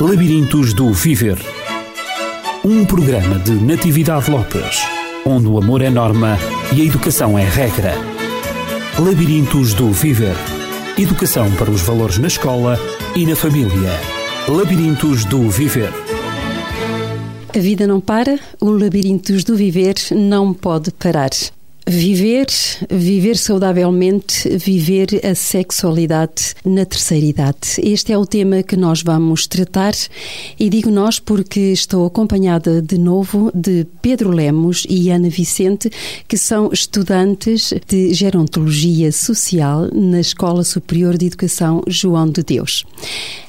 Labirintos do Viver. Um programa de Natividade Lopes, onde o amor é norma e a educação é regra. Labirintos do Viver. Educação para os valores na escola e na família. Labirintos do Viver. A vida não para, o Labirintos do Viver não pode parar. Viver, viver saudavelmente, viver a sexualidade na terceira idade. Este é o tema que nós vamos tratar e digo nós porque estou acompanhada de novo de Pedro Lemos e Ana Vicente, que são estudantes de gerontologia social na Escola Superior de Educação João de Deus.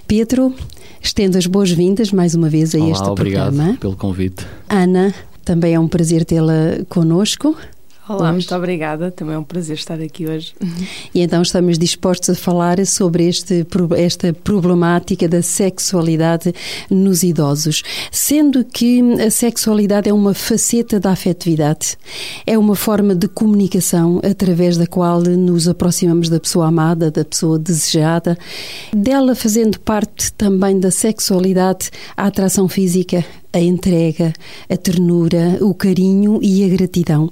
Pedro, estendo as boas-vindas mais uma vez a Olá, este obrigado programa. pelo convite. Ana, também é um prazer tê-la conosco. Olá, Hoje. muito obrigada. Também é um prazer estar aqui hoje. E então estamos dispostos a falar sobre este, esta problemática da sexualidade nos idosos. Sendo que a sexualidade é uma faceta da afetividade, é uma forma de comunicação através da qual nos aproximamos da pessoa amada, da pessoa desejada, dela fazendo parte também da sexualidade a atração física, a entrega, a ternura, o carinho e a gratidão.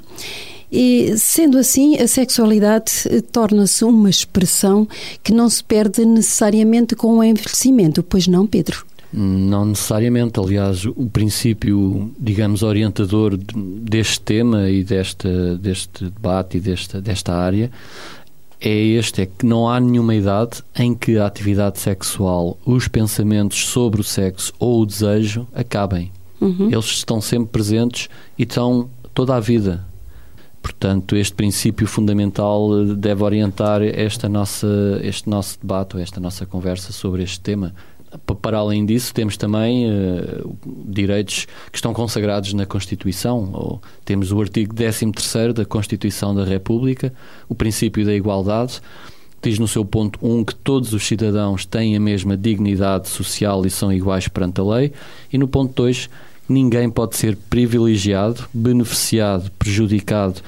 E, sendo assim, a sexualidade torna-se uma expressão que não se perde necessariamente com o envelhecimento, pois não, Pedro? Não necessariamente, aliás, o princípio, digamos, orientador deste tema e deste, deste debate e desta, desta área é este, é que não há nenhuma idade em que a atividade sexual, os pensamentos sobre o sexo ou o desejo acabem. Uhum. Eles estão sempre presentes e estão toda a vida. Portanto, este princípio fundamental deve orientar esta nossa, este nosso debate, ou esta nossa conversa sobre este tema. Para além disso, temos também uh, direitos que estão consagrados na Constituição. Ou, temos o artigo 13 da Constituição da República, o princípio da igualdade, diz no seu ponto 1 que todos os cidadãos têm a mesma dignidade social e são iguais perante a lei, e no ponto 2 ninguém pode ser privilegiado, beneficiado, prejudicado,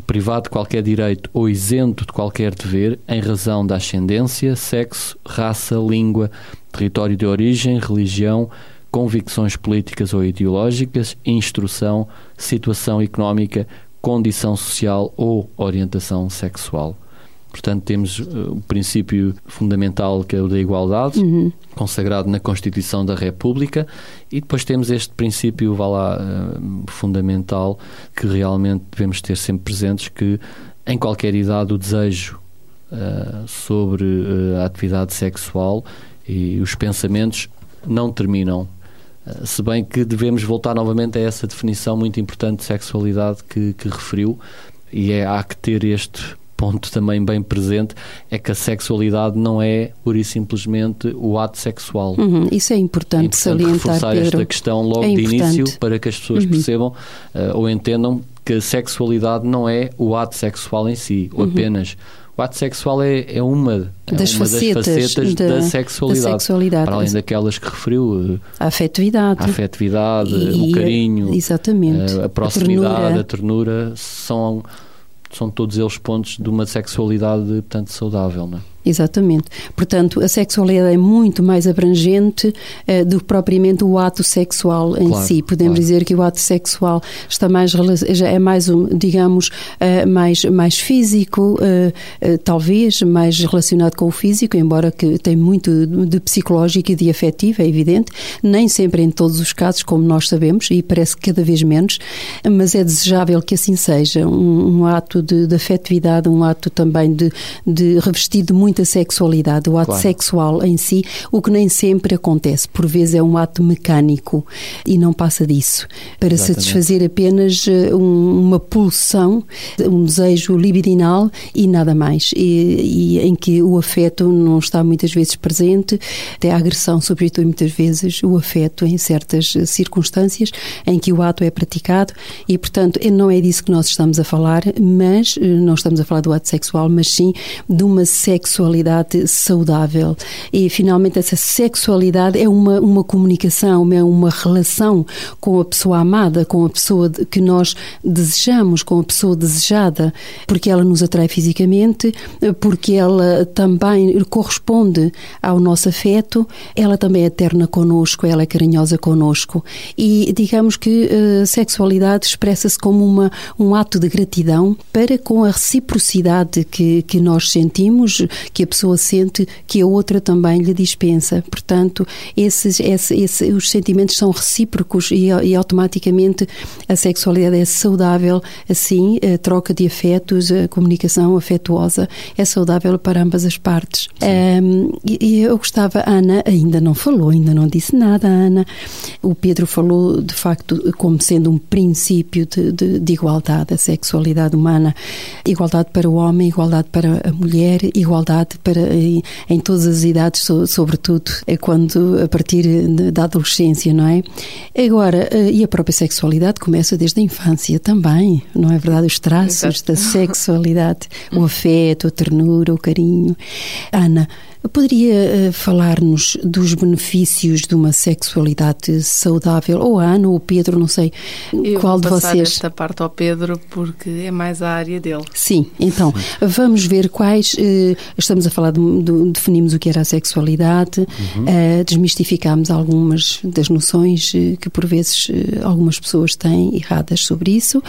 privado de qualquer direito ou isento de qualquer dever em razão da ascendência, sexo, raça, língua, território de origem, religião, convicções políticas ou ideológicas, instrução, situação económica, condição social ou orientação sexual. Portanto, temos uh, o princípio fundamental que é o da igualdade, uhum. consagrado na Constituição da República, e depois temos este princípio, vá lá, uh, fundamental, que realmente devemos ter sempre presentes, que em qualquer idade o desejo uh, sobre a atividade sexual e os pensamentos não terminam. Se bem que devemos voltar novamente a essa definição muito importante de sexualidade que, que referiu, e é, há que ter este ponto também bem presente é que a sexualidade não é pura e simplesmente o ato sexual. Uhum, isso é importante, é importante salientar, reforçar Pedro. esta questão logo é de início para que as pessoas uhum. percebam uh, ou entendam que a sexualidade não é o ato sexual em si, ou uhum. apenas o ato sexual é, é uma, das, é uma facetas das facetas da, da, sexualidade, da, sexualidade, Para além daquelas que referiu. A afetividade. A afetividade, e, o carinho. Exatamente. A, a proximidade, a ternura. a ternura, são, são todos eles pontos de uma sexualidade, portanto, saudável, não é? Exatamente. Portanto, a sexualidade é muito mais abrangente uh, do que propriamente o ato sexual em claro, si. Podemos claro. dizer que o ato sexual está mais já é mais um, digamos, uh, mais mais físico, uh, talvez mais relacionado com o físico, embora que tem muito de psicológico e de afetivo, é evidente. Nem sempre em todos os casos, como nós sabemos, e parece que cada vez menos, mas é desejável que assim seja. Um, um ato de, de afetividade, um ato também de, de revestido de muita sexualidade, o ato Claro. sexual em si, o que nem sempre acontece. Por vezes é um ato mecânico e não passa disso. Para Exatamente. satisfazer apenas eh, um- uma pulsão, um desejo libidinal e nada mais. E, e em que o afeto não está muitas vezes presente, até a agressão, sobretudo muitas vezes, o afeto em certas circunstâncias em que o ato é praticado e, portanto, não é disso que nós estamos a falar, mas eh, não estamos a falar do ato sexual, mas sim de uma sexualidade sexualidade saudável. E finalmente essa sexualidade é uma, uma comunicação, é uma relação com a pessoa amada, com a pessoa que nós desejamos, com a pessoa desejada, porque ela nos atrai fisicamente, porque ela também corresponde ao nosso afeto, ela também é terna connosco, ela é carinhosa connosco. E digamos que a sexualidade expressa-se como uma, um ato de gratidão para com a reciprocidade que, que nós sentimos, que a pessoa sente, que a outra também lhe dispensa. Portanto, esses, esse, esse, os sentimentos são recíprocos e, e, automaticamente a sexualidade é saudável, assim, a troca de afetos, a comunicação afetuosa é saudável para ambas as partes. Um, e eu gostava, Ana ainda não falou, ainda não disse nada, Ana. O Pedro falou, de facto, como sendo um princípio de, de, de igualdade, a sexualidade humana, igualdade para o homem, igualdade para a mulher, igualdade para em, em todas as idades, sobretudo é quando a partir da adolescência, não é? Agora, eh, e a própria sexualidade começa desde a infância também, não é verdade? Os traços Exato. da sexualidade, o afeto, a ternura, o carinho. Ana, Poderia uh, falar-nos dos benefícios de uma sexualidade saudável? Ou a Ana ou o Pedro, não sei Eu qual de vocês. esta parte ao Pedro porque é mais a área dele. Sim, então Sim. vamos ver quais. Uh, estamos a falar de, de, definimos o que era a sexualidade, uhum. uh, desmistificámos algumas das noções que por vezes algumas pessoas têm erradas sobre isso,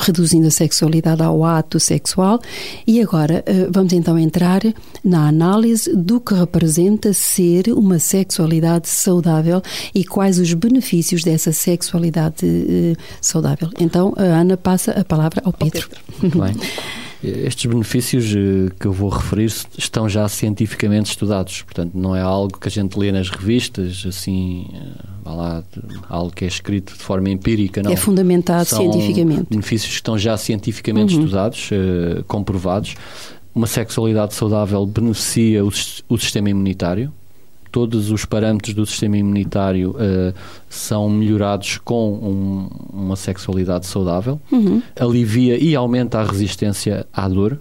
reduzindo a sexualidade ao ato sexual. E agora vamos então entrar na análise análise do que representa ser uma sexualidade saudável e quais os benefícios dessa sexualidade eh, saudável. Então, a Ana passa a palavra ao Pedro. Muito bem. Estes benefícios eh, que eu vou referir estão já cientificamente estudados, portanto, não é algo que a gente lê nas revistas, assim, eh, lá, algo que é escrito de forma empírica, não. É fundamentado São cientificamente. benefícios que estão já cientificamente uhum. estudados, comprovados. Uma sexualidade saudável beneficia o, o sistema imunitário. Todos os parâmetros do sistema imunitário uh, são melhorados com um, uma sexualidade saudável. Uhum. Alivia e aumenta a resistência à dor.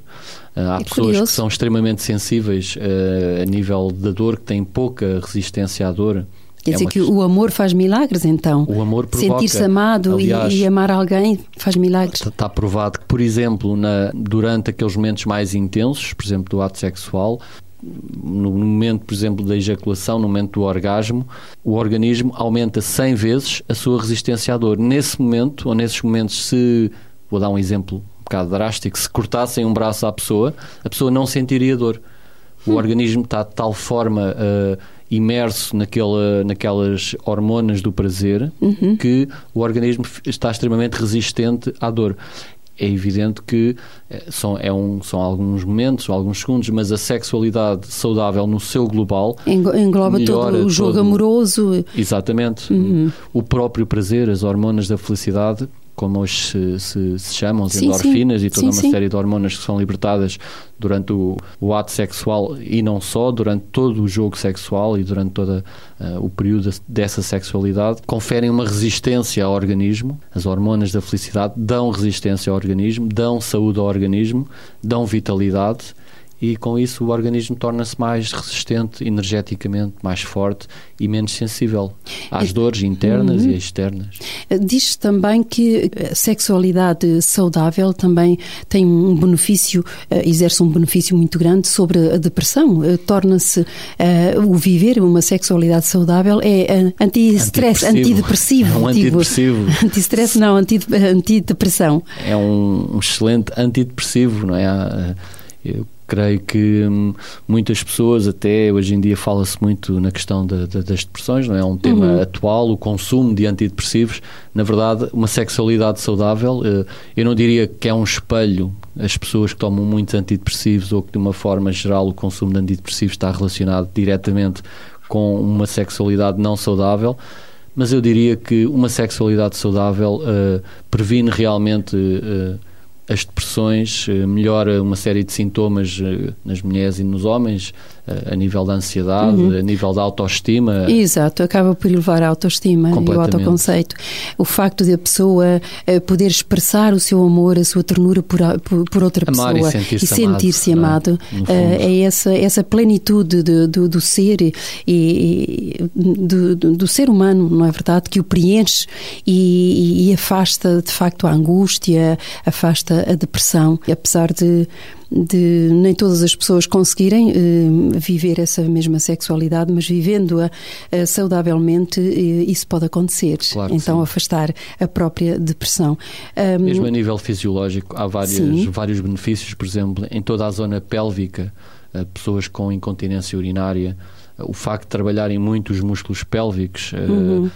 Uh, há é pessoas curioso. que são extremamente sensíveis uh, a nível da dor, que têm pouca resistência à dor Quer é dizer que o amor faz milagres, então? O amor provoca. Sentir-se amado aliás, e, e, amar alguém faz milagres. Está provado que, por exemplo, na, durante aqueles momentos mais intensos, por exemplo, do ato sexual, no momento, por exemplo, da ejaculação, no momento do orgasmo, o organismo aumenta 100 vezes a sua resistência à dor. Nesse momento, ou nesses momentos, se, vou dar um exemplo um bocado drástico, se cortassem um braço à pessoa, a pessoa não sentiria dor. O hum. organismo está de tal forma uh, imerso naquela, naquelas hormonas do prazer uhum. que o organismo está extremamente resistente à dor. É evidente que eh, são, é um, são alguns momentos, alguns segundos, mas a sexualidade saudável no seu global engloba todo o jogo todo, amoroso. Exatamente. Uhum. O próprio prazer, as hormonas da felicidade como hoje se, se, se chamam, as sim, endorfinas sim. e toda sim, uma série de hormonas que são libertadas durante o, o, ato sexual e não só, durante todo o jogo sexual e durante todo uh, o período dessa sexualidade, conferem uma resistência ao organismo. As hormonas da felicidade dão resistência ao organismo, dão saúde ao organismo, dão vitalidade e com isso o organismo torna-se mais resistente, energeticamente mais forte e menos sensível às dores internas uhum. e externas. Diz-se também que a sexualidade saudável também tem um benefício, eh, exerce um benefício muito grande sobre a depressão. Eh, torna-se uh, o viver uma sexualidade saudável é anti-stress, antidepressivo. É um antidepressivo. Anti-stress não, antidepressão. É um excelente antidepressivo, não é? Eu creio que hum, muitas pessoas, até hoje em dia fala-se muito na questão das depressões, não é? é um tema uhum. atual, o consumo de antidepressivos. Na verdade, uma sexualidade saudável, eh, eu não diria que é um espelho as pessoas que tomam muitos antidepressivos ou que de uma forma geral o consumo de antidepressivos está relacionado diretamente com uma sexualidade não saudável, mas eu diria que uma sexualidade saudável uh, previne realmente uh, as depressões, eh, melhora uma série de sintomas eh, nas mulheres e nos homens, a nível da ansiedade, uhum. a nível da autoestima. Exato, acaba por elevar a autoestima e o autoconceito. O facto de a pessoa poder expressar o seu amor, a sua ternura por, por, por outra Amar pessoa e sentir-se sentir amado, amado é? é essa, essa plenitude de, do, do ser e, e do, do, ser humano, não é verdade? Que o preenche e, e afasta de facto a angústia, afasta a depressão, apesar de, de nem todas as pessoas conseguirem eh, viver essa mesma sexualidade, mas vivendo-a eh, saudavelmente, eh, isso pode acontecer. Claro então, sim. afastar a própria depressão. Mesmo a nível fisiológico, há vários, vários benefícios, por exemplo, em toda a zona pélvica, pessoas com incontinência urinária, o facto de trabalharem muito os músculos pélvicos. Uhum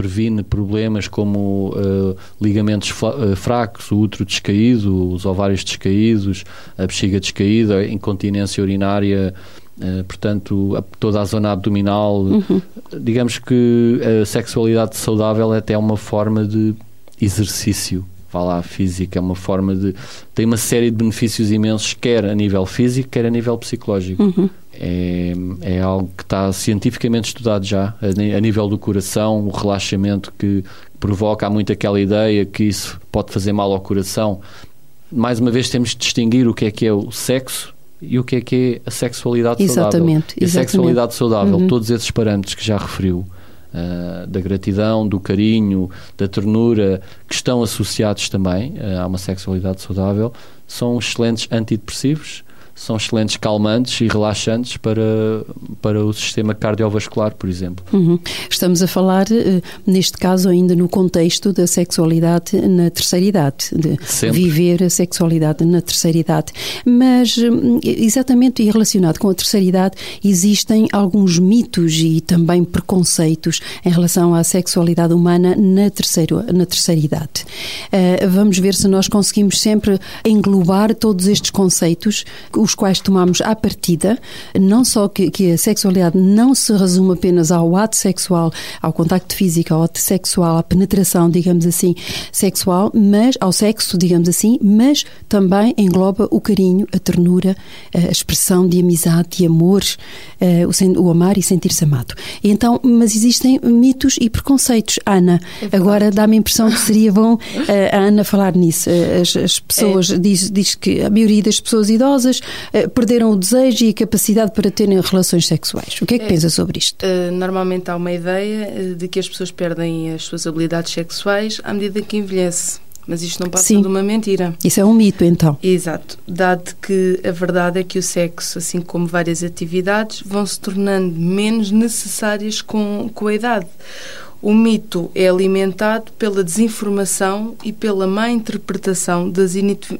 previne problemas como uh, ligamentos uh, fracos, o útero descaído, os ovários descaídos, a bexiga descaída, a incontinência urinária, uh, portanto, a, toda a zona abdominal. Uhum. Digamos que a sexualidade saudável é até uma forma de exercício vá lá, física, é uma forma de. tem uma série de benefícios imensos, quer a nível físico, quer a nível psicológico. Uhum é, é algo que está cientificamente estudado já, a, nível do coração, o relaxamento que provoca. Há muito aquela ideia que isso pode fazer mal ao coração. Mais uma vez, temos de distinguir o que é que é o sexo e o que é que é a sexualidade exatamente, saudável. Exatamente. a sexualidade saudável, uhum. todos esses parâmetros que já referiu, uh, da gratidão, do carinho, da ternura, que estão associados também uh, a uma sexualidade saudável, são excelentes antidepressivos são excelentes calmantes e relaxantes para, para o sistema cardiovascular, por exemplo. Uhum. Estamos a falar, eh, neste caso, ainda no contexto da sexualidade na terceira idade, de Sempre. viver a sexualidade na terceira idade. Mas, hum, exatamente e relacionado com a terceira idade, existem alguns mitos e também preconceitos em relação à sexualidade humana na terceira, na terceira idade. Uh, vamos ver se nós conseguimos sempre englobar todos estes conceitos, os os quais tomamos à partida, não só que, que, a sexualidade não se resume apenas ao ato sexual, ao contacto físico, ao ato sexual, à penetração, digamos assim, sexual, mas ao sexo, digamos assim, mas também engloba o carinho, a ternura, a expressão de amizade, de amor, eh, o, o amar e sentir-se amado. Então, mas existem mitos e preconceitos. Ana, é agora dá-me a impressão que seria bom eh, a Ana falar nisso. Eh, as, as pessoas, é. diz, diz que a maioria das pessoas idosas eh, perderam o desejo e a capacidade para terem relações sexuais. O que é que é, pensa sobre isto? Uh, normalmente há uma ideia eh, de que as pessoas perdem as suas habilidades sexuais à medida que envelhece. Mas isto não passa Sim. de uma mentira. Isso é um mito, então. Exato. Dado que a verdade é que o sexo, assim como várias atividades, vão se tornando menos necessárias com, com a idade. O mito é alimentado pela desinformação e pela má interpretação das,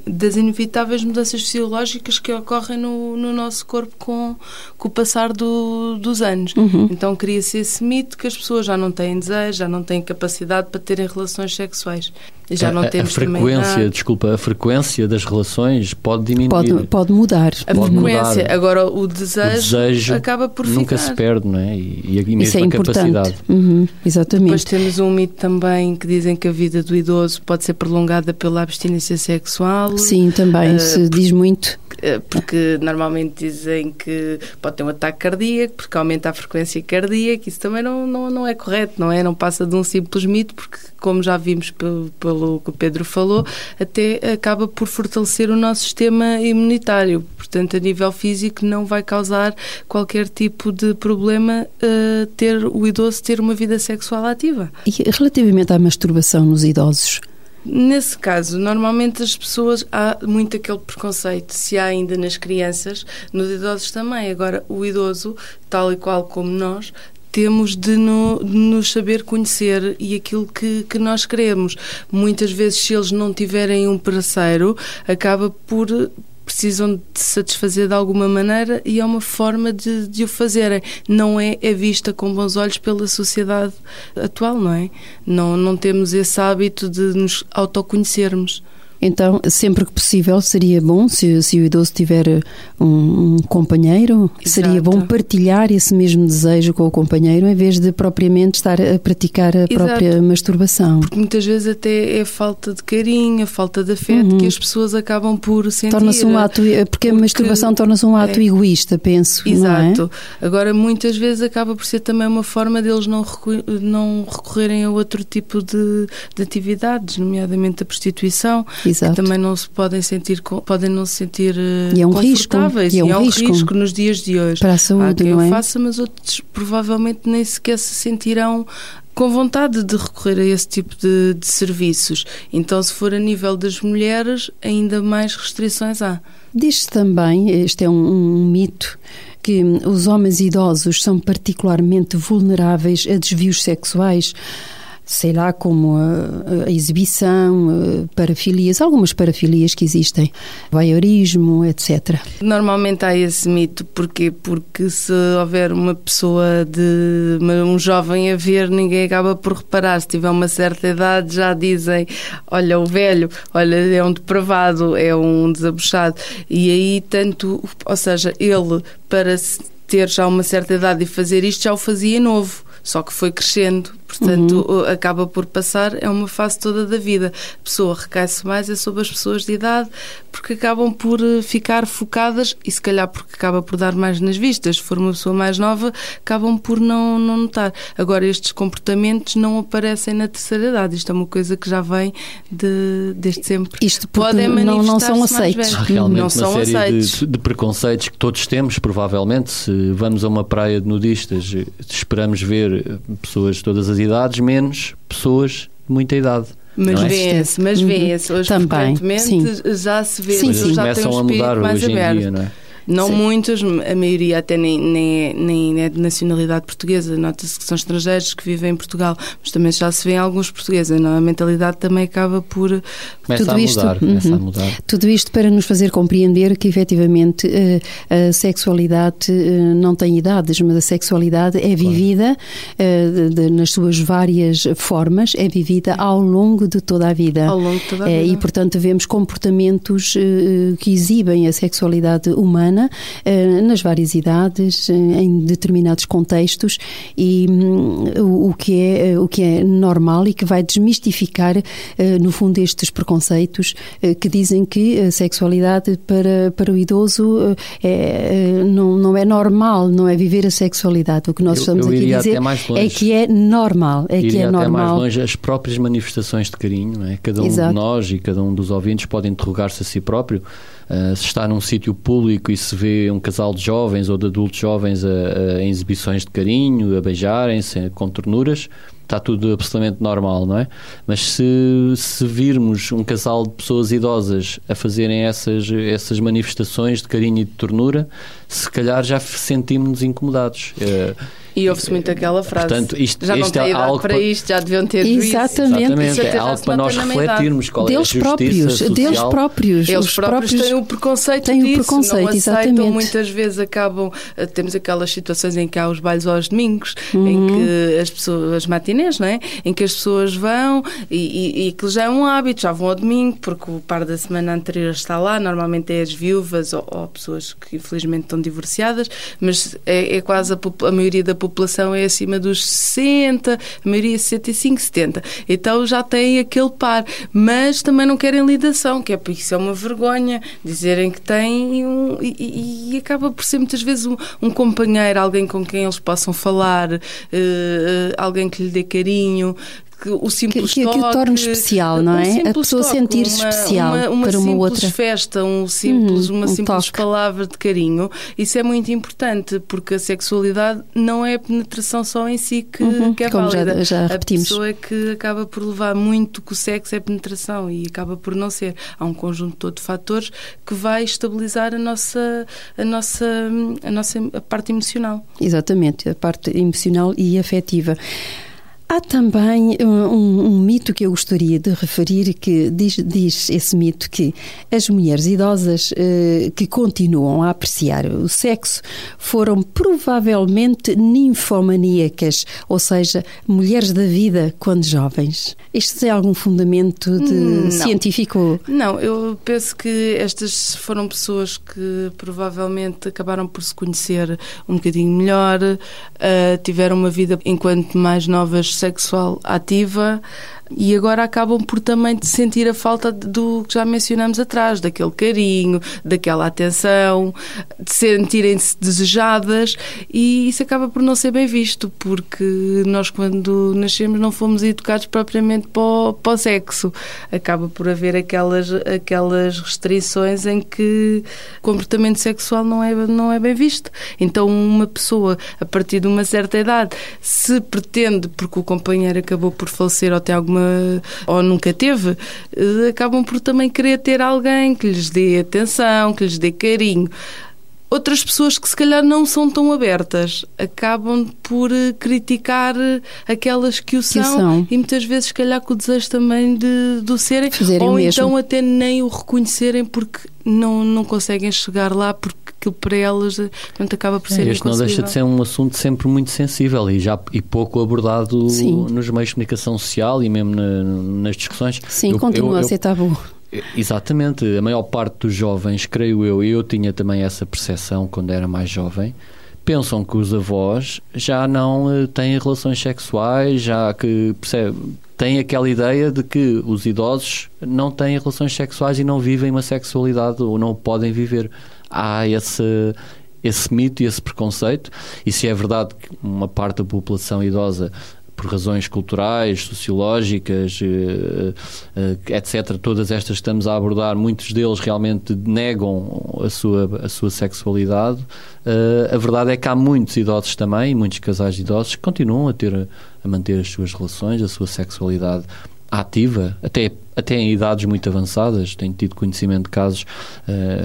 das inevitáveis mudanças fisiológicas que ocorrem no, no nosso corpo com, com o passar do, dos anos. Uhum. Então cria-se esse mito que as pessoas já não têm desejo, já não têm capacidade para terem relações sexuais. Já não a, temos a frequência, desculpa, a frequência das relações pode diminuir. Pode, pode mudar. A pode frequência, mudar. agora o desejo, o desejo, acaba por nunca ficar. se perde, não é? E, e mesmo Isso é a importante. capacidade. Uhum, exatamente. Depois temos um mito também que dizem que a vida do idoso pode ser prolongada pela abstinência sexual. Sim, também uh, se diz muito. Eh, porque normalmente dizem que pode ter um ataque cardíaco, porque aumenta a frequência cardíaca, isso também não, não, não é correto, não é? Não passa de um simples mito, porque como já vimos pelo, pelo que o Pedro falou, até acaba por fortalecer o nosso sistema imunitário. Portanto, a nível físico não vai causar qualquer tipo de problema uh, ter o idoso ter uma vida sexual ativa. E relativamente à masturbação nos idosos, Nesse caso, normalmente as pessoas há muito aquele preconceito, se há ainda nas crianças, nos idosos também. Agora, o idoso, tal e qual como nós, temos de, no, de, nos saber conhecer e aquilo que, que nós queremos. Muitas vezes, se eles não tiverem um parceiro, acaba por precisam de satisfazer de alguma maneira e é uma forma de, de o fazerem. Não é, é vista com bons olhos pela sociedade atual, não é? Não, não temos esse hábito de nos autoconhecermos. Então, sempre que possível, seria bom, se, se o idoso tiver um, um companheiro, Exato. seria bom partilhar esse mesmo desejo com o companheiro, em vez de propriamente estar a praticar a Exato. própria masturbação. Porque muitas vezes até é falta de carinho, a falta de afeto uhum. que as pessoas acabam por sentir. Torna-se um ato, porque, porque a masturbação torna-se um ato é. egoísta, penso. Exato. É? Agora, muitas vezes acaba por ser também uma forma deles não, não recorrerem a outro tipo de, de atividades, nomeadamente a prostituição. Exato. Que também não se podem sentir, podem não se sentir eh, e é um confortáveis. Risco, e é um, e é um risco. risco. nos dias de hoje. Para a saúde, Há quem não é? faça, mas outros provavelmente nem sequer se sentirão com vontade de recorrer a esse tipo de, de, serviços. Então, se for a nível das mulheres, ainda mais restrições há. Diz-se também, este é um, um mito, que os homens idosos são particularmente vulneráveis a desvios sexuais sei lá, como a, a exibição, parafilias, algumas parafilias que existem, voyeurismo, etc. Normalmente há esse mito, porquê? Porque se houver uma pessoa de um jovem a ver, ninguém acaba por reparar. Se tiver uma certa idade, já dizem: olha, o velho, olha, é um depravado, é um desabuchado. E aí, tanto, ou seja, ele, para ter já uma certa idade e fazer isto, já o fazia novo só que foi crescendo, portanto uhum. acaba por passar, é uma fase toda da vida. A pessoa recai-se mais é sobre as pessoas de idade, porque acabam por eh, ficar focadas e se calhar porque acaba por dar mais nas vistas. Se for uma pessoa mais nova, acabam por não, não notar. Agora, estes comportamentos não aparecem na terceira idade. Isto é uma coisa que já vem de, desde sempre. Isto Podem não, não são aceitos. Realmente não uma são série aceitos. De, de preconceitos que todos temos, provavelmente. Se vamos a uma praia de nudistas, esperamos ver pessoas de todas as idades, menos pessoas de muita idade. Mas é? vê-se, mas vê-se. Hoje, Também, sim. já se vê, sim, sim. já tem um espírito mais aberto. Dia, não é? Não Sim. muitos, a maioria até nem, nem, é, nem é de nacionalidade portuguesa. Nota-se que são estrangeiros que vivem em Portugal, mas também já se vê alguns portugueses. A mentalidade também acaba por. Começa tudo a isto, mudar, começa a uhum. mudar. Tudo isto para nos fazer compreender que efetivamente eh, a sexualidade eh, não tem idades, mas a sexualidade é vivida claro. Eh, nas suas várias formas, é vivida ao longo de toda a vida. Ao longo de toda a vida. E, portanto, vemos comportamentos que exibem a sexualidade humana eh, nas várias idades, eh, em determinados contextos e hum, o que é o que é normal e que vai desmistificar eh, no fundo estes preconceitos que dizem que a sexualidade para para o idoso é, não, não é normal, não é viver a sexualidade. O que nós eu, estamos eu aqui a dizer é que é normal, é iria que é normal. mais longe as próprias manifestações de carinho, não é? Cada um Exato. de nós e cada um dos ouvintes pode interrogar-se a si próprio Uh, se está num sítio público e se vê um casal de jovens ou de adultos jovens a, a, em exibições de carinho, a beijarem-se com ternuras, está tudo absolutamente normal, não é? Mas se, se virmos um casal de pessoas idosas a fazerem essas, essas manifestações de carinho e de ternura, se calhar já sentimos-nos incomodados. Uh, e ouve-se muito aquela frase. Portanto, isto, já não isto tem é idade algo para isto, já deviam ter Exatamente. Exatamente. É algo para nós refletirmos qual deles é a próprios, social. Deles próprios. Eles próprios, têm o preconceito têm disso. o preconceito, não aceitam, exatamente. muitas vezes acabam... Eh, temos aquelas situações em que há os bailes aos domingos, uhum. em que as pessoas... As matinês, não é? Em que as pessoas vão e, e, e que já é um hábito, já vão ao domingo, porque o par da semana anterior está lá. Normalmente é as viúvas ou, ou pessoas que infelizmente estão divorciadas, mas é, é quase a, a maioria da população é acima dos 60, a maioria 65, 70. Então já têm aquele par, mas também não querem lidação, que é porque isso é uma vergonha dizerem que têm um, e, e, acaba por ser muitas vezes um, um, companheiro, alguém com quem eles possam falar, uh, alguém que lhe dê carinho, que o simples que, que, toque, que o torne especial, não é? A pessoa sentir-se especial uma, uma para uma outra festa, um simples, uhum, uma um simples toque. palavra de carinho, isso é muito importante porque a sexualidade não é a penetração só em si que, uhum, que é como válida. Já, já repetimos. A pessoa é que acaba por levar muito que o sexo é penetração e acaba por não ser. Há um conjunto todo de fatores que vai estabilizar a nossa a nossa a nossa a parte emocional. Exatamente, a parte emocional e afetiva. Há também um, um, mito que eu gostaria de referir que diz, diz esse mito que as mulheres idosas eh, que continuam a apreciar o sexo foram provavelmente ninfomaníacas, ou seja, mulheres da vida quando jovens. Isto tem algum fundamento de Não. científico? Não, eu penso que estas foram pessoas que provavelmente acabaram por se conhecer um bocadinho melhor, uh, tiveram uma vida enquanto mais novas sexual ativa e agora acabam por também sentir a falta do que já mencionamos atrás, daquele carinho, daquela atenção, de sentirem-se desejadas e isso acaba por não ser bem visto, porque nós quando nascemos não fomos educados propriamente para o, para o sexo. Acaba por haver aquelas, aquelas restrições em que o comportamento sexual não é, não é bem visto. Então uma pessoa, a partir de uma certa idade, se pretende, porque o companheiro acabou por falecer ou tem alguma ou nunca teve, eh, acabam por também querer ter alguém que lhes dê atenção, que lhes dê carinho. Outras pessoas que se calhar não são tão abertas acabam por eh, criticar eh, aquelas que o são, que são. e muitas vezes, se calhar, com o desejo também de, de o serem, Fazerem ou mesmo. então até nem o reconhecerem porque não, não conseguem chegar lá porque aquilo para elas portanto, acaba por ser é, Este não deixa de ser um assunto sempre muito sensível e, já, e pouco abordado Sim. nos meios de comunicação social e mesmo na, nas discussões. Sim, eu, continua eu, a ser tabu. Exatamente, a maior parte dos jovens, creio eu, e eu tinha também essa percepção quando era mais jovem, pensam que os avós já não eh, têm relações sexuais, já que percebe, têm aquela ideia de que os idosos não têm relações sexuais e não vivem uma sexualidade ou não podem viver. Há esse, esse mito e esse preconceito, e se é verdade que uma parte da população idosa por razões culturais, sociológicas, eh, eh, etc., todas estas que estamos a abordar, muitos deles realmente negam a sua, a sua sexualidade. Eh, a verdade é que há muitos idosos também, muitos casais idosos, que continuam a ter a manter as suas relações, a sua sexualidade ativa, até, até em idades muito avançadas. Tenho tido conhecimento de casos,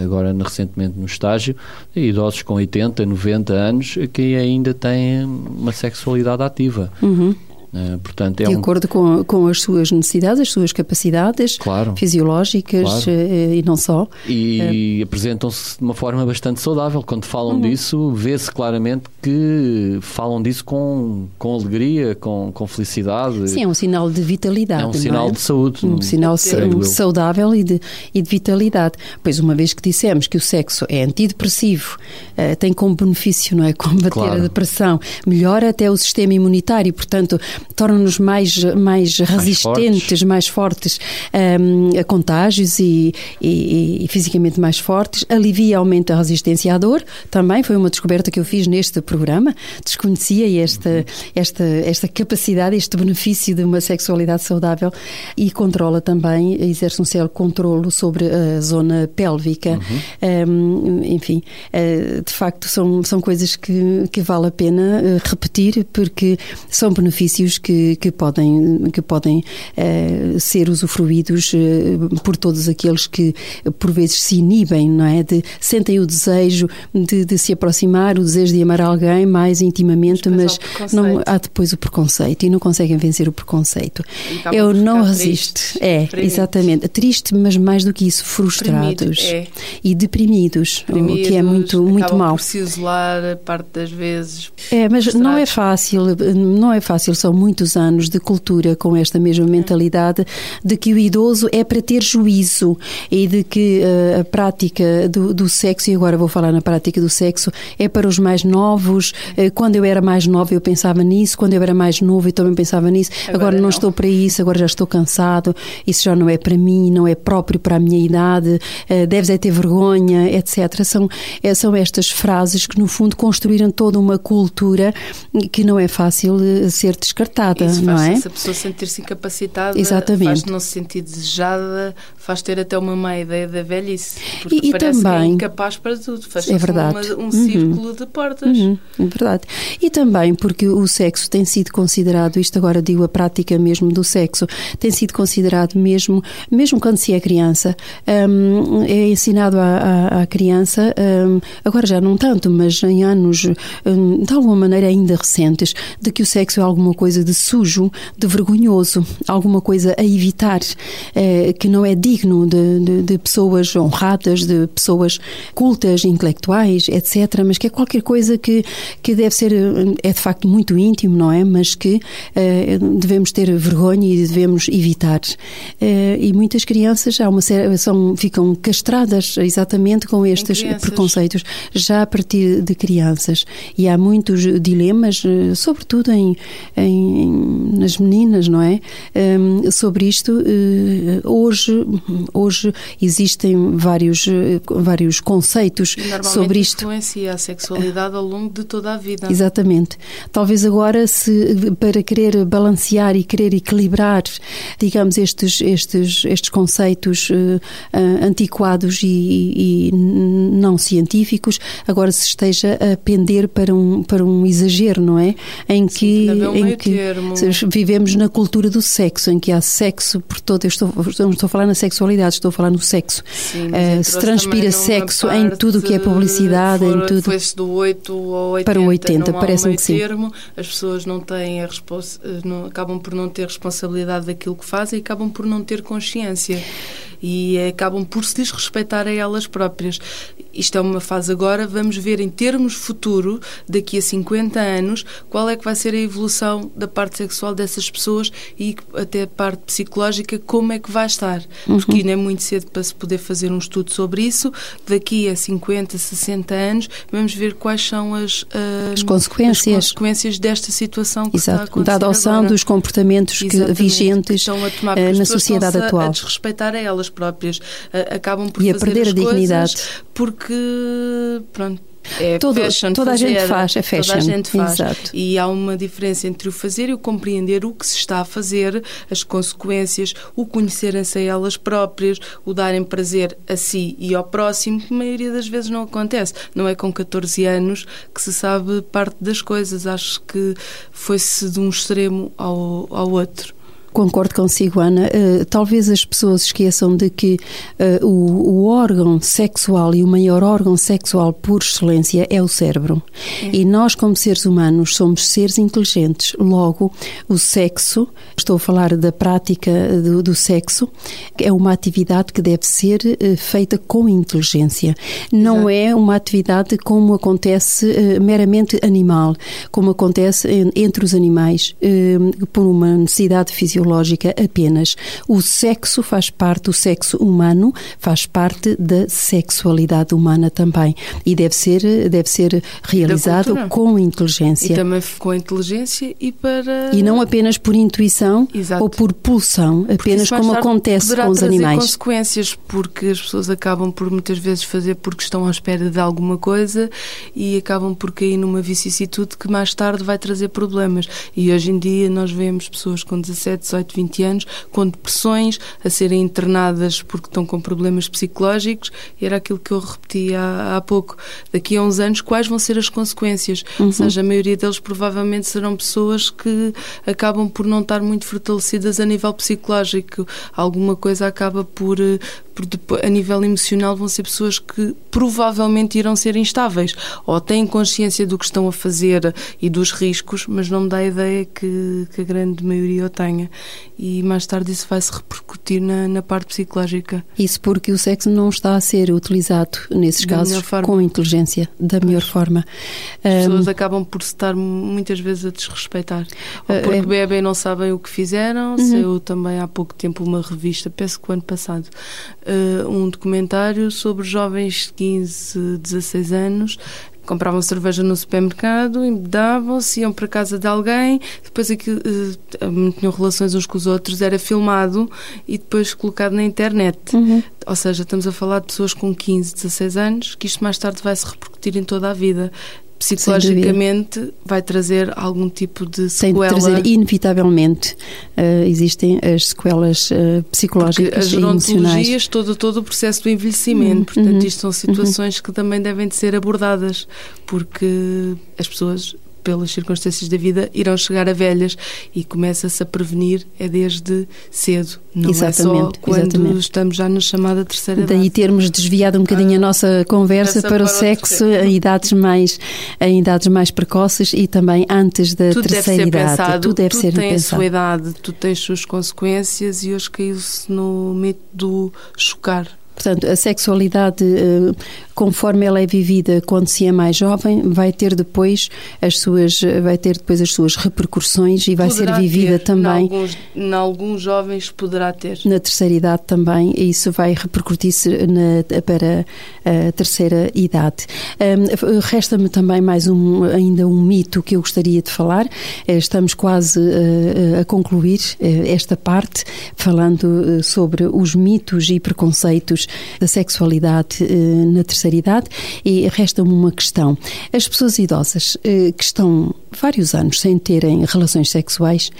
agora recentemente no estágio, de idosos com 80, 90 anos que ainda têm uma sexualidade ativa. Uhum. Uh, portanto, é de um... acordo com, com as suas necessidades, as suas capacidades claro. fisiológicas claro. Uh, e não só. E uh... apresentam-se de uma forma bastante saudável. Quando falam uhum. disso, vê-se claramente que falam disso com, com alegria, com, com felicidade. Sim, é um sinal de vitalidade. É um sinal é? de saúde. Um sinal saudável e de, e de vitalidade. Pois, uma vez que dissemos que o sexo é antidepressivo, tem como benefício não é, combater claro. a depressão, melhora até o sistema imunitário, portanto tornam-nos mais, mais resistentes, mais fortes, mais fortes um, a contágios e, e, e, fisicamente mais fortes, alivia e aumenta a resistência à dor. Também foi uma descoberta que eu fiz neste programa. Desconhecia esta, esta, esta capacidade, este benefício de uma sexualidade saudável e controla também, exerce um certo controlo sobre a zona pélvica. Uhum. Um, enfim, uh, de facto, são, são coisas que, que vale a pena uh, repetir porque são benefícios que, que podem, que podem uh, ser usufruídos por todos aqueles que por vezes se inibem, não é? De, sentem o desejo de, de se aproximar, o desejo de amar alguém mais intimamente, mas, mas não há depois o preconceito e não conseguem vencer o preconceito. Eu não resisto. É, exatamente. Triste, mas mais do que isso, frustrados é. e deprimidos, deprimidos, o que é muito, muito mal. por se isolar parte das vezes. É, mas não é fácil, não é fácil, são muitos anos de cultura com esta mesma mentalidade de que o idoso é para ter juízo e de que uh, a prática do, do, sexo, e agora vou falar na prática do sexo, é para os mais novos. Uh, quando eu era mais nova eu pensava nisso, quando eu era mais novo eu também pensava nisso. Agora, agora não, não, estou para isso, agora já estou cansado, isso já não é para mim, não é próprio para a minha idade, uh, deves é ter vergonha, etc. São, são estas frases que no fundo construíram toda uma cultura que não é fácil ser descartada, Isso não é? Essa pessoa sentir-se incapacitada, Exatamente. faz não se sentir desejada, faz ter até uma má ideia da velhice. Porque E- e parece que é também- incapaz para tudo. Faz É verdade. um Uhum. círculo de portas. Uhum, é verdade. E também porque o sexo tem sido considerado, isto agora digo a prática mesmo do sexo, tem sido considerado mesmo, mesmo quando se é criança, hum, é ensinado à, à- à criança, hum, agora já não tanto, mas em anos hum, de alguma maneira ainda recentes, de que o sexo é alguma coisa de sujo, de vergonhoso, alguma coisa a evitar, eh, que não é digno de, de- de pessoas honradas, de pessoas cultas, intelectuais, etc., mas que é qualquer coisa que, que deve ser, eh, é de facto muito íntimo, não é? Mas que eh, devemos ter vergonha e devemos evitar. Eh, e muitas crianças há uma série, são, ficam castradas exatamente com estes preconceitos, já a partir de crianças. E há muitos dilemas, sobretudo em, em- nas meninas, não é? Hum, sobre isto, hoje, hoje existem vários, eh, vários conceitos E sobre isto. influencia a sexualidade ao longo de toda a vida. Exatamente. Talvez agora, se para querer balancear e querer equilibrar, digamos, estes, estes, estes conceitos ah, antiquados e, e- não científicos, agora se esteja a pender para um, para um exagero, não é? Em que, um em que termo. vivemos na cultura do sexo, em que há sexo por todo. Eu estou, não estou a falar na sexualidade, estou a falar no sexo. Sim, Eh, entrou-se se transpira sexo em tudo o que é publicidade, em for- tudo. Foi-se do 8 ao 80. Para o 80, não há parece-me que sim. termo, as pessoas não têm a respons- não, acabam por não ter responsabilidade daquilo que fazem e acabam por não ter consciência. E acabam por se desrespeitar a elas próprias. Isto é uma fase agora, vamos ver em termos futuro, daqui a 50 anos, qual é que vai ser a evolução da parte sexual dessas pessoas e até a parte psicológica, como é que vai estar. Porque Uhum. ainda é muito cedo para se poder fazer um estudo sobre isso. Daqui a 50, 60 anos, vamos ver quais são as, ah, As consequências. as consequências desta situação que está a Exato, acontecer da adoção agora. dos comportamentos que- que vigentes estão a tomar, eh, porque na sociedade atual. A desrespeitar a elas próprias. A- acabam por E a fazer perder as a dignidade. porque, pronto, é Todo- fashion toda a fazer, gente faz, é Toda a fashion, gente faz. exato. E há uma diferença entre o fazer e o compreender o que se está a fazer, as consequências, o conhecerem-se a elas próprias, o darem prazer a si e ao próximo, que a maioria das vezes não acontece. Não é com 14 anos que se sabe parte das coisas. Acho que foi-se de um extremo ao, ao outro. Concordo consigo, Ana. Eh, talvez as pessoas esqueçam de que eh, o, o órgão sexual e o maior órgão sexual por excelência é o cérebro. E nós, como seres humanos, somos seres inteligentes. Logo, o sexo, estou a falar da prática do, do sexo, é uma atividade que deve ser eh, feita com inteligência. Não é uma atividade como acontece eh, meramente animal, como acontece en- entre os animais, eh, por uma necessidade fisiológica apenas. O sexo faz parte, o sexo humano faz parte da sexualidade humana também e deve ser, deve ser realizado com E inteligência. também com inteligência e para. E não apenas por intuição Exato. ou por pulsão, apenas como tarde acontece com os animais. consequências, porque as pessoas acabam por muitas vezes fazer porque estão à espera de alguma coisa e acabam por cair numa vicissitude que mais tarde vai trazer problemas. E hoje em dia nós vemos pessoas com 17, 18, 20 anos com depressões, a serem internadas porque estão com problemas psicológicos, e era aquilo que eu repeti há, há pouco. Daqui a uns anos, quais vão ser as consequências? Ou seja, a maioria deles provavelmente serão pessoas que acabam por não estar muito fortalecidas a nível psicológico. Alguma coisa acaba por, eh, a nível emocional vão ser pessoas que provavelmente irão ser instáveis ou têm consciência do que estão a fazer e dos riscos, mas não me dá a ideia que, que a grande maioria o tenha. E mais tarde isso vai se repercutir na, na parte psicológica. Isso porque o sexo não está a ser utilizado, nesses Da casos, com inteligência, da melhor forma. As pessoas acabam por se estar muitas vezes a desrespeitar. Ou Eh, porque é- Uhum. bebem e não sabem o que fizeram. Saiu também há pouco tempo uma revista, penso que o ano passado, eh, um documentário sobre jovens de 15, 16 anos. Compravam cerveja no supermercado, embedavam-se, iam para a casa de alguém, depois aquilo, eh, não tinham relações uns com os outros, era filmado e depois colocado na internet. Uhum. Ou seja, estamos a falar de pessoas com 15, 16 anos, que isto mais tarde vai se repercutir em toda a vida. Psicologicamente vai trazer algum tipo de sequela. Tem de trazer, inevitavelmente, uh, existem as sequelas uh, psicológicas Porque as e emocionais. todo, todo o processo do envelhecimento, uhum. portanto, uhum. isto são situações uhum. que também devem de ser abordadas, porque as pessoas pelas circunstâncias da vida, irão chegar a velhas e começa-se a prevenir é desde cedo, não exatamente, é só quando exatamente. estamos já na chamada terceira idade. Daí termos desviado um bocadinho ah, a nossa conversa para, para, o sexo em idades mais em idades mais precoces e também antes da tudo terceira idade. Pensado, tudo deve tudo ser tem pensado. a sua idade, tudo tem as suas consequências e hoje caiu-se no mito do chocar. Portanto, a sexualidade, eh, conforme ela é vivida quando se é mais jovem, vai ter depois as suas, vai ter depois as suas repercussões e vai poderá ser vivida ter. também. Em alguns, jovens poderá ter. Na terceira idade também, e isso vai repercutir-se para a terceira idade. Um, Resta-me também mais um, ainda um mito que eu gostaria de falar. Eh, estamos quase uh, a concluir esta parte, falando sobre os mitos e preconceitos da sexualidade eh, na terceira idade e resta-me uma questão. As pessoas idosas eh, que estão vários anos sem terem relações sexuais,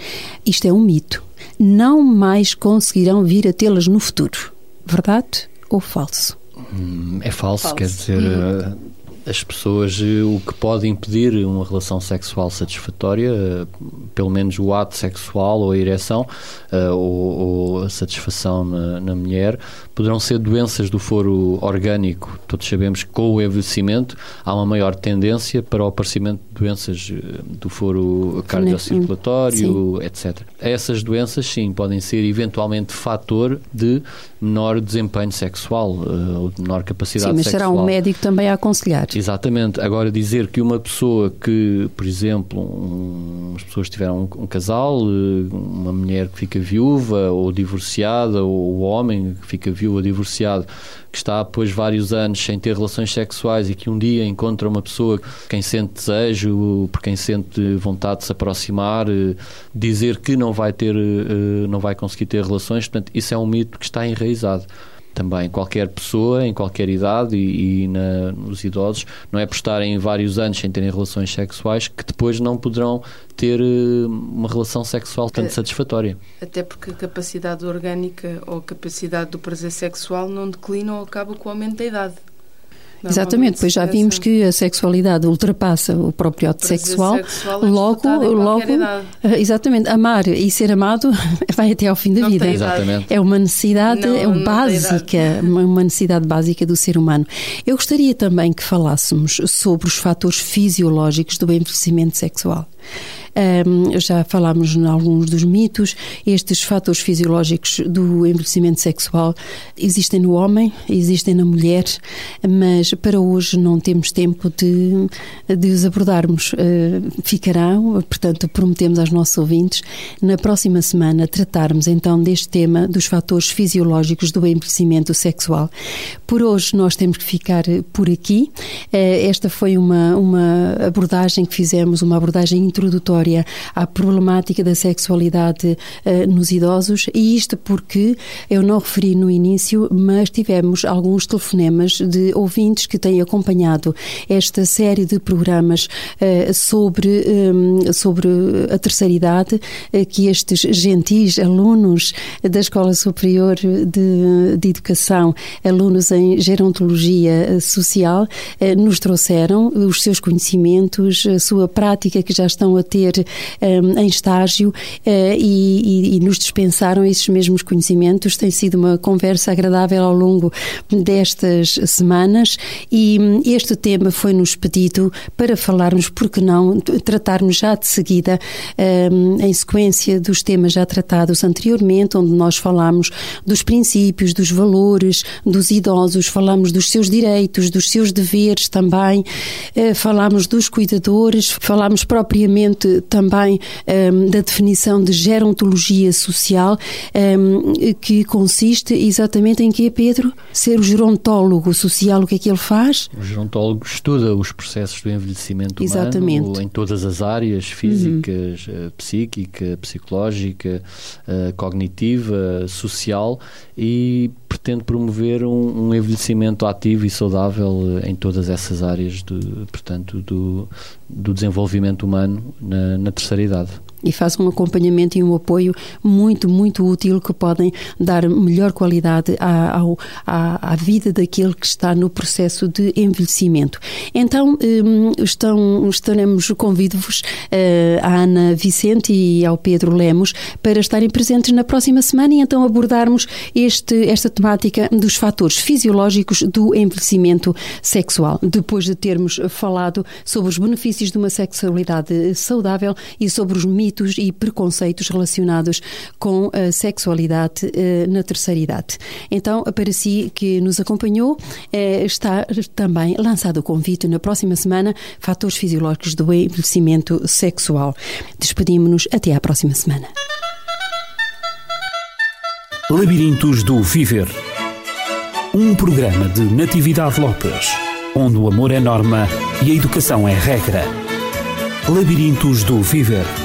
isto é um mito, não mais conseguirão vir a tê-las no futuro. Verdade ou falso? Hum, é falso, falso. quer dizer, hum as pessoas eh, o que pode impedir uma relação sexual satisfatória, eh, pelo menos o ato sexual ou a ereção eh, ou, ou a satisfação na, na, mulher, poderão ser doenças do foro orgânico. Todos sabemos que com o envelhecimento há uma maior tendência para o aparecimento de doenças do foro cardiocirculatório, etc. Essas doenças, sim, podem ser eventualmente fator de menor desempenho sexual ou de menor capacidade sim, mas sexual. será um médico também a aconselhar. Exatamente. Agora, dizer que uma pessoa que, por exemplo, um, as pessoas tiveram um, um, casal, eh, uma mulher que fica viúva ou divorciada, ou o homem que fica viúvo ou divorciado, que está depois vários anos sem ter relações sexuais e que um dia encontra uma pessoa quem sente desejo, por quem sente vontade de se aproximar, eh, dizer que não vai ter, eh, não vai conseguir ter relações, portanto, isso é um mito que está enraizado também qualquer pessoa, em qualquer idade e, e na, nos idosos, não é por estarem vários anos sem terem relações sexuais que depois não poderão ter eh, uma relação sexual tanto satisfatória. Até porque a capacidade orgânica ou a capacidade do prazer sexual não declina ou acaba com o aumento da idade. Exatamente, pois já vimos que a sexualidade ultrapassa o próprio ato sexual, sexual é logo, logo, eh, exatamente, amar e ser amado vai até ao fim da não vida. Exatamente. É uma necessidade não, é não básica, uma necessidade básica do ser humano. Eu gostaria também que falássemos sobre os fatores fisiológicos do envelhecimento sexual. Um, já falámos em alguns dos mitos. Estes fatores fisiológicos do envelhecimento sexual existem no homem, existem na mulher, mas para hoje não temos tempo de, de os abordarmos. Uh, ficarão, portanto, prometemos aos nossos ouvintes, na próxima semana tratarmos então deste tema dos fatores fisiológicos do envelhecimento sexual. Por hoje nós temos que ficar por aqui. Uh, esta foi uma, uma abordagem que fizemos, uma abordagem introdutória à problemática da sexualidade uh, nos idosos. E isto porque eu não referi no início, mas tivemos alguns telefonemas de ouvintes que têm acompanhado esta série de programas uh, sobre, um, sobre a terceira idade, uh, que estes gentis alunos da Escola Superior de, de Educação, alunos em gerontologia social, nos trouxeram os seus conhecimentos, a sua prática que já estão a ter um, em estágio uh, e, e, e, nos dispensaram esses mesmos conhecimentos. Tem sido uma conversa agradável ao longo destas semanas e um, este tema foi-nos pedido para falarmos, porque não, tratarmos já de seguida, um, em sequência dos temas já tratados anteriormente, onde nós falamos dos princípios, dos valores dos idosos, falamos dos seus direitos, dos seus deveres também, uh, falamos dos cuidadores, falamos propriamente também um, da definição de gerontologia social, um, que consiste exatamente em que, Pedro? Ser o gerontólogo social, o que é que ele faz? O gerontólogo estuda os processos do envelhecimento exatamente. humano em todas as áreas, físicas, uhum. psíquica, psicológica, uh, cognitiva, social e pretende promover um, um, envelhecimento ativo e saudável em todas essas áreas, de, portanto, do, do desenvolvimento humano na, na terceira idade e faz um acompanhamento e um apoio muito, muito útil que podem dar melhor qualidade à, à, à vida daquele que está no processo de envelhecimento. Então, hum, estão, estaremos, convido-vos à Ana Vicente e ao Pedro Lemos para estarem presentes na próxima semana e então abordarmos este, esta temática dos fatores fisiológicos do envelhecimento sexual. Depois de termos falado sobre os benefícios de uma sexualidade saudável e sobre os mitos mitos e preconceitos relacionados com a sexualidade eh, na terceira idade. Então, para si que nos acompanhou, eh, está também lançado o convite na próxima semana Fatores Fisiológicos do Envelhecimento Sexual. Despedimos-nos até à próxima semana. Labirintos do Viver. Um programa de Natividade Lopes, onde o amor é norma e a educação é regra. Labirintos do Viver